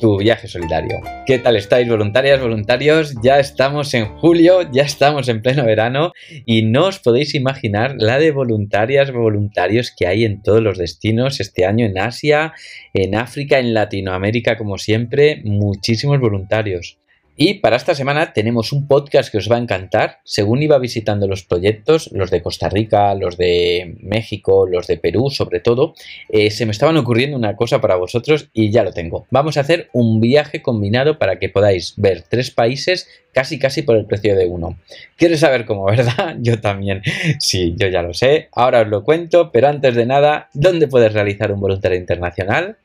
tu viaje solidario. ¿Qué tal estáis voluntarias, voluntarios? Ya estamos en julio, ya estamos en pleno verano y no os podéis imaginar la de voluntarias, voluntarios que hay en todos los destinos este año en Asia, en África, en Latinoamérica como siempre, muchísimos voluntarios. Y para esta semana tenemos un podcast que os va a encantar. Según iba visitando los proyectos, los de Costa Rica, los de México, los de Perú sobre todo, eh, se me estaban ocurriendo una cosa para vosotros y ya lo tengo. Vamos a hacer un viaje combinado para que podáis ver tres países casi casi por el precio de uno. ¿Quieres saber cómo, verdad? Yo también. Sí, yo ya lo sé. Ahora os lo cuento, pero antes de nada, ¿dónde puedes realizar un voluntario internacional?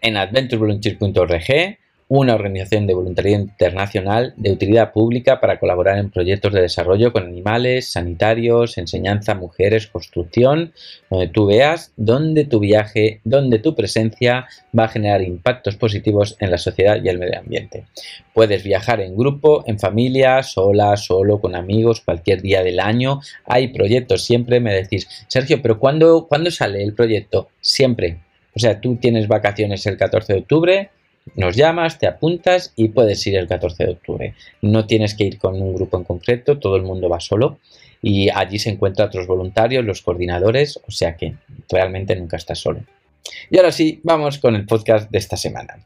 En adventurevolunteer.org una organización de voluntariado internacional de utilidad pública para colaborar en proyectos de desarrollo con animales, sanitarios, enseñanza, mujeres, construcción, donde tú veas dónde tu viaje, dónde tu presencia va a generar impactos positivos en la sociedad y el medio ambiente. Puedes viajar en grupo, en familia, sola, solo, con amigos, cualquier día del año. Hay proyectos, siempre me decís, Sergio, pero ¿cuándo, ¿cuándo sale el proyecto? Siempre. O sea, tú tienes vacaciones el 14 de octubre, nos llamas, te apuntas y puedes ir el 14 de octubre. No tienes que ir con un grupo en concreto, todo el mundo va solo y allí se encuentran otros voluntarios, los coordinadores, o sea que realmente nunca estás solo. Y ahora sí, vamos con el podcast de esta semana.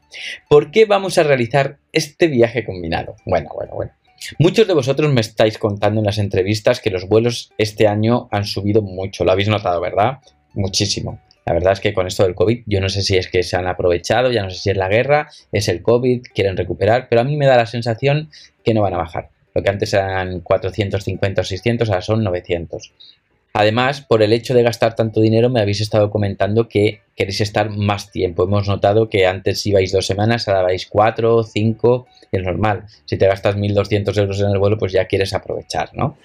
¿Por qué vamos a realizar este viaje combinado? Bueno, bueno, bueno. Muchos de vosotros me estáis contando en las entrevistas que los vuelos este año han subido mucho, lo habéis notado, ¿verdad? Muchísimo. La verdad es que con esto del COVID, yo no sé si es que se han aprovechado, ya no sé si es la guerra, es el COVID, quieren recuperar, pero a mí me da la sensación que no van a bajar. Lo que antes eran 450 o 600, ahora son 900. Además, por el hecho de gastar tanto dinero, me habéis estado comentando que queréis estar más tiempo. Hemos notado que antes ibais dos semanas, ahora vais cuatro, cinco, es normal. Si te gastas 1.200 euros en el vuelo, pues ya quieres aprovechar, ¿no?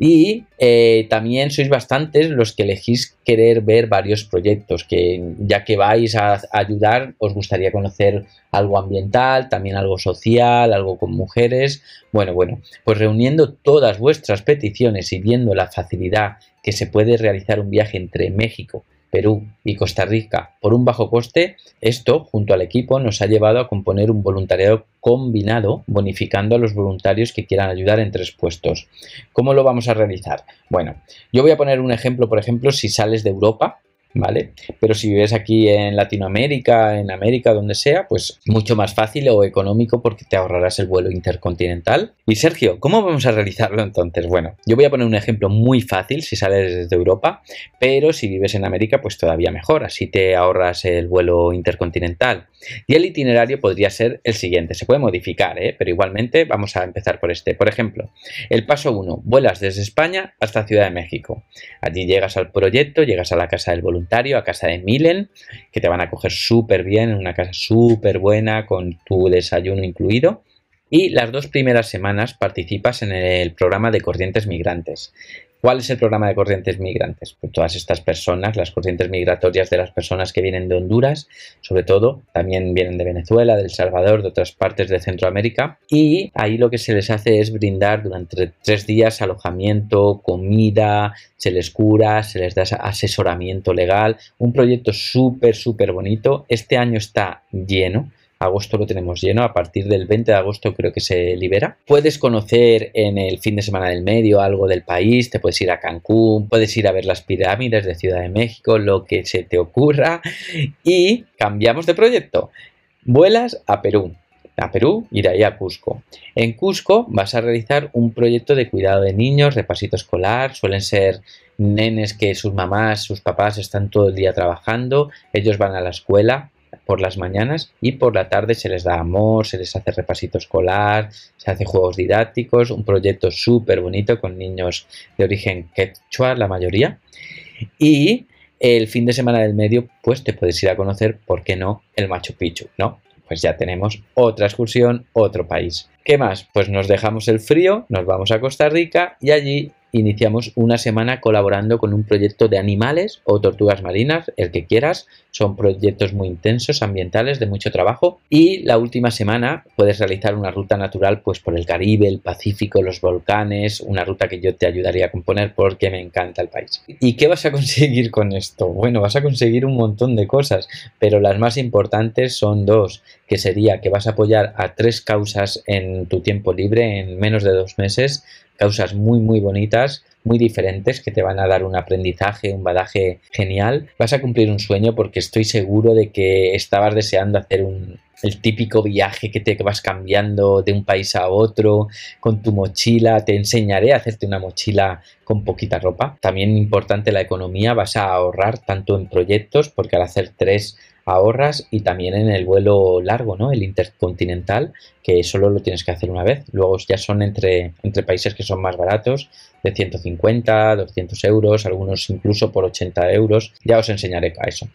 Y eh, también sois bastantes los que elegís querer ver varios proyectos, que ya que vais a, ayudar, os gustaría conocer algo ambiental, también algo social, algo con mujeres. Bueno, bueno, pues reuniendo todas vuestras peticiones y viendo la facilidad que se puede realizar un viaje entre México Perú y Costa Rica por un bajo coste, esto, junto al equipo, nos ha llevado a componer un voluntariado combinado, bonificando a los voluntarios que quieran ayudar en tres puestos. ¿Cómo lo vamos a realizar? Bueno, yo voy a poner un ejemplo, por ejemplo, si sales de Europa, ¿vale? Pero si vives aquí en Latinoamérica, en América, donde sea, pues mucho más fácil o económico porque te ahorrarás el vuelo intercontinental. Y Sergio, ¿cómo vamos a realizarlo entonces? Bueno, yo voy a poner un ejemplo muy fácil si sales desde Europa, pero si vives en América, pues todavía mejor, así te ahorras el vuelo intercontinental. Y el itinerario podría ser el siguiente, se puede modificar, ¿eh? pero igualmente vamos a empezar por este. Por ejemplo, el paso 1, vuelas desde España hasta Ciudad de México. Allí llegas al proyecto, llegas a la casa del voluntario, a casa de Milen, que te van a coger súper bien, en una casa súper buena, con tu desayuno incluido. Y las dos primeras semanas participas en el programa de corrientes migrantes. ¿Cuál es el programa de corrientes migrantes? Pues todas estas personas, las corrientes migratorias de las personas que vienen de Honduras, sobre todo, también vienen de Venezuela, de El Salvador, de otras partes de Centroamérica, y ahí lo que se les hace es brindar durante tres días alojamiento, comida, se les cura, se les da asesoramiento legal, un proyecto súper, súper bonito. Este año está lleno, agosto lo tenemos lleno, a partir del 20 de agosto creo que se libera. Puedes conocer en el fin de semana del medio algo del país, te puedes ir a Cancún, puedes ir a ver las pirámides de Ciudad de México, lo que se te ocurra y cambiamos de proyecto. Vuelas a Perú. A Perú, ir ahí a Cusco. En Cusco vas a realizar un proyecto de cuidado de niños, repasito escolar, suelen ser nenes que sus mamás, sus papás están todo el día trabajando, ellos van a la escuela, por las mañanas y por la tarde se les da amor, se les hace repasito escolar, se hace juegos didácticos, un proyecto súper bonito con niños de origen quechua, la mayoría. Y el fin de semana del medio, pues te puedes ir a conocer, ¿por qué no?, el Machu Picchu, ¿no? pues ya tenemos otra excursión, otro país. ¿Qué más? Pues nos dejamos el frío, nos vamos a Costa Rica y allí iniciamos una semana colaborando con un proyecto de animales o tortugas marinas, el que quieras. Son proyectos muy intensos, ambientales, de mucho trabajo. Y la última semana puedes realizar una ruta natural pues por el Caribe, el Pacífico, los volcanes, una ruta que yo te ayudaría a componer porque me encanta el país. ¿Y qué vas a conseguir con esto? Bueno, vas a conseguir un montón de cosas, pero las más importantes son dos, que sería que vas a apoyar a tres causas en tu tiempo libre en menos de dos meses causas muy muy bonitas, muy diferentes que te van a dar un aprendizaje, un badaje genial. Vas a cumplir un sueño porque estoy seguro de que estabas deseando hacer un, el típico viaje que te vas cambiando de un país a otro con tu mochila. Te enseñaré a hacerte una mochila con poquita ropa. También importante la economía, vas a ahorrar tanto en proyectos porque al hacer tres ahorras y también en el vuelo largo, ¿no? El intercontinental, que solo lo tienes que hacer una vez. Luego ya son entre, entre países que son más baratos, de 150, 200 euros, algunos incluso por 80 euros. Ya os enseñaré a eso.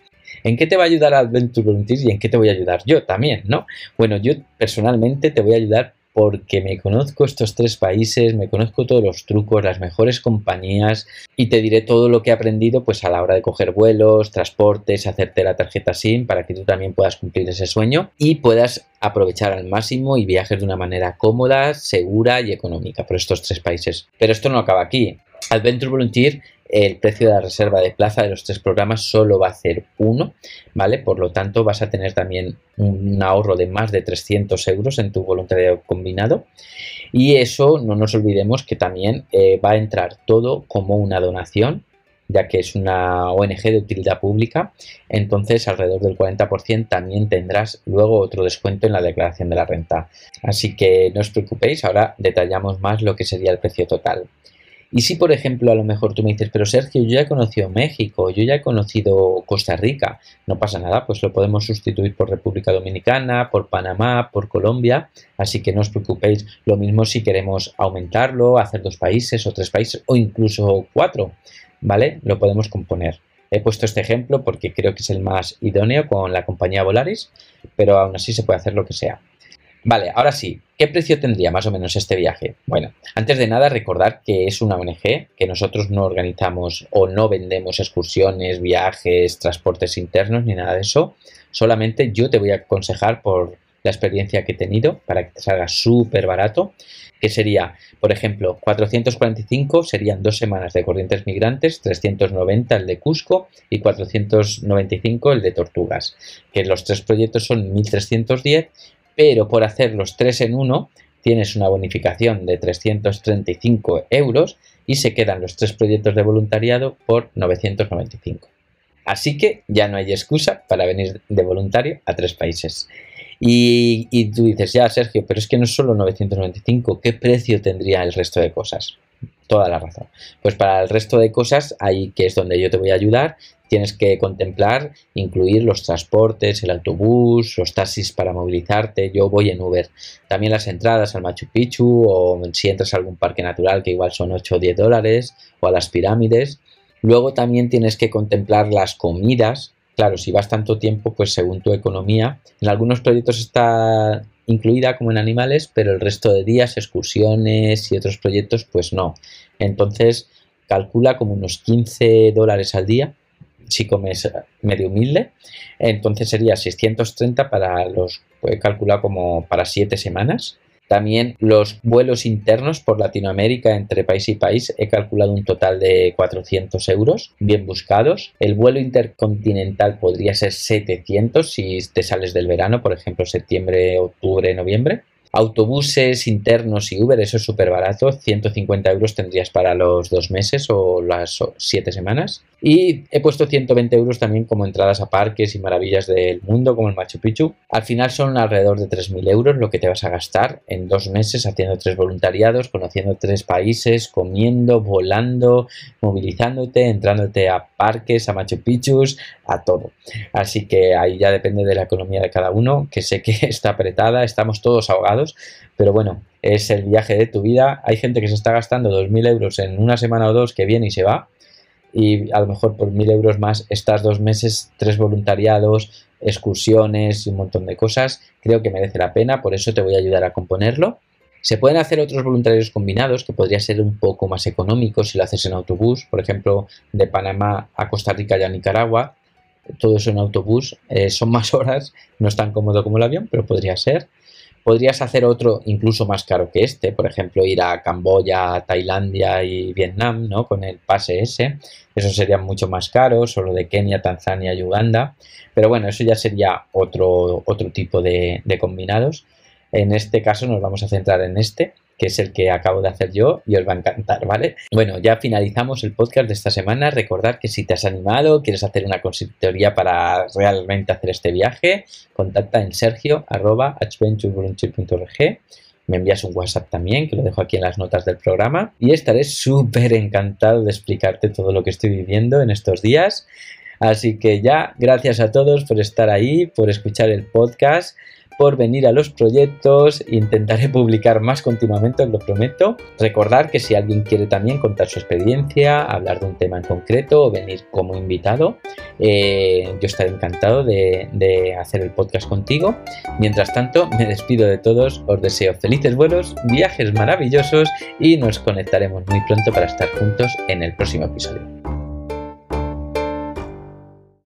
¿En qué te va a ayudar Adventure Volunteers y en qué te voy a ayudar yo también, no? Bueno, yo personalmente te voy a ayudar porque me conozco estos tres países, me conozco todos los trucos, las mejores compañías y te diré todo lo que he aprendido pues a la hora de coger vuelos, transportes, hacerte la tarjeta SIM para que tú también puedas cumplir ese sueño y puedas aprovechar al máximo y viajes de una manera cómoda, segura y económica por estos tres países. Pero esto no acaba aquí. Adventure Volunteer el precio de la reserva de plaza de los tres programas solo va a ser uno, ¿vale? Por lo tanto, vas a tener también un ahorro de más de 300 euros en tu voluntariado combinado. Y eso, no nos olvidemos que también eh, va a entrar todo como una donación, ya que es una ONG de utilidad pública. Entonces, alrededor del 40% también tendrás luego otro descuento en la declaración de la renta. Así que no os preocupéis, ahora detallamos más lo que sería el precio total. Y si, por ejemplo, a lo mejor tú me dices, pero Sergio, yo ya he conocido México, yo ya he conocido Costa Rica, no pasa nada, pues lo podemos sustituir por República Dominicana, por Panamá, por Colombia, así que no os preocupéis. Lo mismo si queremos aumentarlo, hacer dos países o tres países o incluso cuatro, ¿vale? Lo podemos componer. He puesto este ejemplo porque creo que es el más idóneo con la compañía Volaris, pero aún así se puede hacer lo que sea. Vale, ahora sí, ¿qué precio tendría más o menos este viaje? Bueno, antes de nada recordar que es una ONG, que nosotros no organizamos o no vendemos excursiones, viajes, transportes internos ni nada de eso. Solamente yo te voy a aconsejar por la experiencia que he tenido para que te salga súper barato, que sería, por ejemplo, 445 serían dos semanas de Corrientes Migrantes, 390 el de Cusco y 495 el de Tortugas, que los tres proyectos son 1310 pero por hacer los tres en uno tienes una bonificación de 335 euros y se quedan los tres proyectos de voluntariado por 995. Así que ya no hay excusa para venir de voluntario a tres países. Y, tú dices, ya Sergio, pero es que no es solo 995, ¿qué precio tendría el resto de cosas? Toda la razón. Pues para el resto de cosas, ahí que es donde yo te voy a ayudar, tienes que contemplar incluir los transportes, el autobús, los taxis para movilizarte. Yo voy en Uber. También las entradas al Machu Picchu o si entras a algún parque natural que igual son 8 o 10 dólares o a las pirámides. Luego también tienes que contemplar las comidas. Claro, si vas tanto tiempo, pues según tu economía. En algunos proyectos está incluida como en animales, pero el resto de días, excursiones y otros proyectos, pues no. Entonces, calcula como unos 15 dólares al día si comes medio humilde, entonces sería 630 para los, puede calcular como para 7 semanas. También los vuelos internos por Latinoamérica entre país y país he calculado un total de 400 euros, bien buscados. El vuelo intercontinental podría ser 700 si te sales del verano, por ejemplo septiembre, octubre, noviembre. Autobuses internos y Uber, eso es súper barato, 150 euros tendrías para los dos meses o las siete semanas. Y he puesto 120 euros también como entradas a parques y maravillas del mundo como el Machu Picchu. Al final son alrededor de 3.000 euros lo que te vas a gastar en dos meses haciendo tres voluntariados, conociendo tres países, comiendo, volando, movilizándote, entrándote a parques, a Machu Picchu, a todo. Así que ahí ya depende de la economía de cada uno, que sé que está apretada, estamos todos ahogados, pero bueno, es el viaje de tu vida. Hay gente que se está gastando 2.000 euros en una semana o dos que viene y se va y a lo mejor por mil euros más estás dos meses, tres voluntariados, excursiones y un montón de cosas, creo que merece la pena, por eso te voy a ayudar a componerlo. Se pueden hacer otros voluntarios combinados que podría ser un poco más económicos si lo haces en autobús, por ejemplo, de Panamá a Costa Rica y a Nicaragua, todo eso en autobús, eh, son más horas, no es tan cómodo como el avión, pero podría ser. Podrías hacer otro incluso más caro que este, por ejemplo, ir a Camboya, Tailandia y Vietnam, ¿no? Con el pase ese. Eso sería mucho más caro, solo de Kenia, Tanzania y Uganda. Pero bueno, eso ya sería otro, otro tipo de combinados. En este caso nos vamos a centrar en este, que es el que acabo de hacer yo y os va a encantar, ¿vale? Bueno, ya finalizamos el podcast de esta semana. Recordad que si te has animado, quieres hacer una consultoría para realmente hacer este viaje, contacta en sergio me envías un WhatsApp también, que lo dejo aquí en las notas del programa, y estaré súper encantado de explicarte todo lo que estoy viviendo en estos días. Así que ya, gracias a todos por estar ahí, por escuchar el podcast por venir a los proyectos. Intentaré publicar más continuamente, os lo prometo. Recordar que si alguien quiere también contar su experiencia, hablar de un tema en concreto o venir como invitado, eh, yo estaré encantado de, de hacer el podcast contigo. Mientras tanto, me despido de todos, os deseo felices vuelos, viajes maravillosos y nos conectaremos muy pronto para estar juntos en el próximo episodio.